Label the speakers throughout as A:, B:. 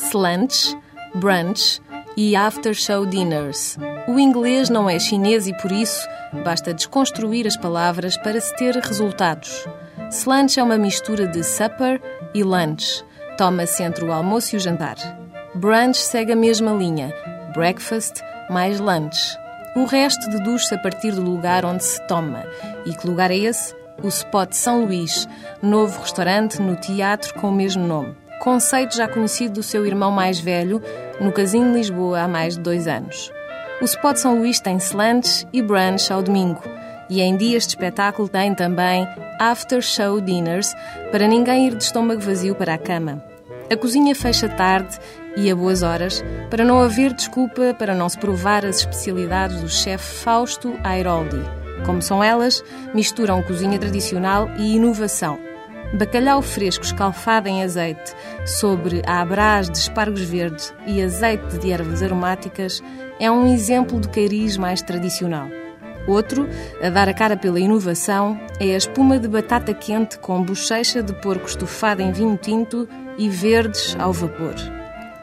A: slunch, brunch e after show dinners. O inglês não é chinês e por isso basta desconstruir as palavras para se ter resultados. Slunch é uma mistura de supper e lunch. Toma-se entre o almoço e o jantar. Brunch segue a mesma linha: breakfast mais lunch. O resto deduz-se a partir do lugar onde se toma. E que lugar é esse? O Spot São Luís, novo restaurante no teatro com o mesmo nome. Conceito já conhecido do seu irmão mais velho, no Casino Lisboa há mais de dois anos. O Spot São Luís tem slunch e brunch ao domingo. E em dias de espetáculo tem também after show dinners, para ninguém ir de estômago vazio para a cama. A cozinha fecha tarde e a boas horas, para não haver desculpa para não se provar as especialidades do chefe Fausto Airoldi. Como são elas, misturam cozinha tradicional e inovação. Bacalhau fresco escalfado em azeite, sobre a abrás de espargos verdes e azeite de ervas aromáticas, é um exemplo de cariz mais tradicional. Outro, a dar a cara pela inovação, é a espuma de batata quente com bochecha de porco estufada em vinho tinto e verdes ao vapor.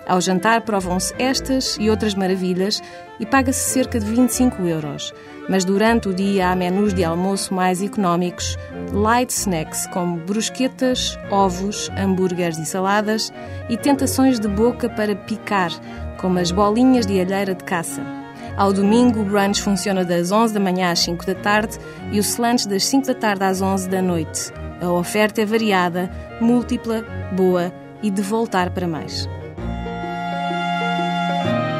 A: Ao jantar provam-se estas e outras maravilhas e paga-se cerca de 25 euros. Mas durante o dia há menus de almoço mais económicos, light snacks como brusquetas, ovos, hambúrgueres e saladas e tentações de boca para picar, como as bolinhas de alheira de caça. Ao domingo, o brunch funciona das 11 da manhã às 5 da tarde e o slunch das 5 da tarde às 11 da noite. A oferta é variada, múltipla, boa e de voltar para mais. thank you